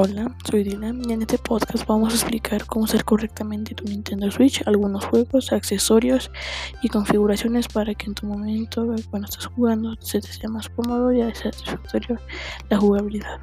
Hola, soy Dylan y en este podcast vamos a explicar cómo usar correctamente tu Nintendo Switch, algunos juegos, accesorios y configuraciones para que en tu momento cuando estés jugando se te sea más cómodo y satisfactorio la jugabilidad.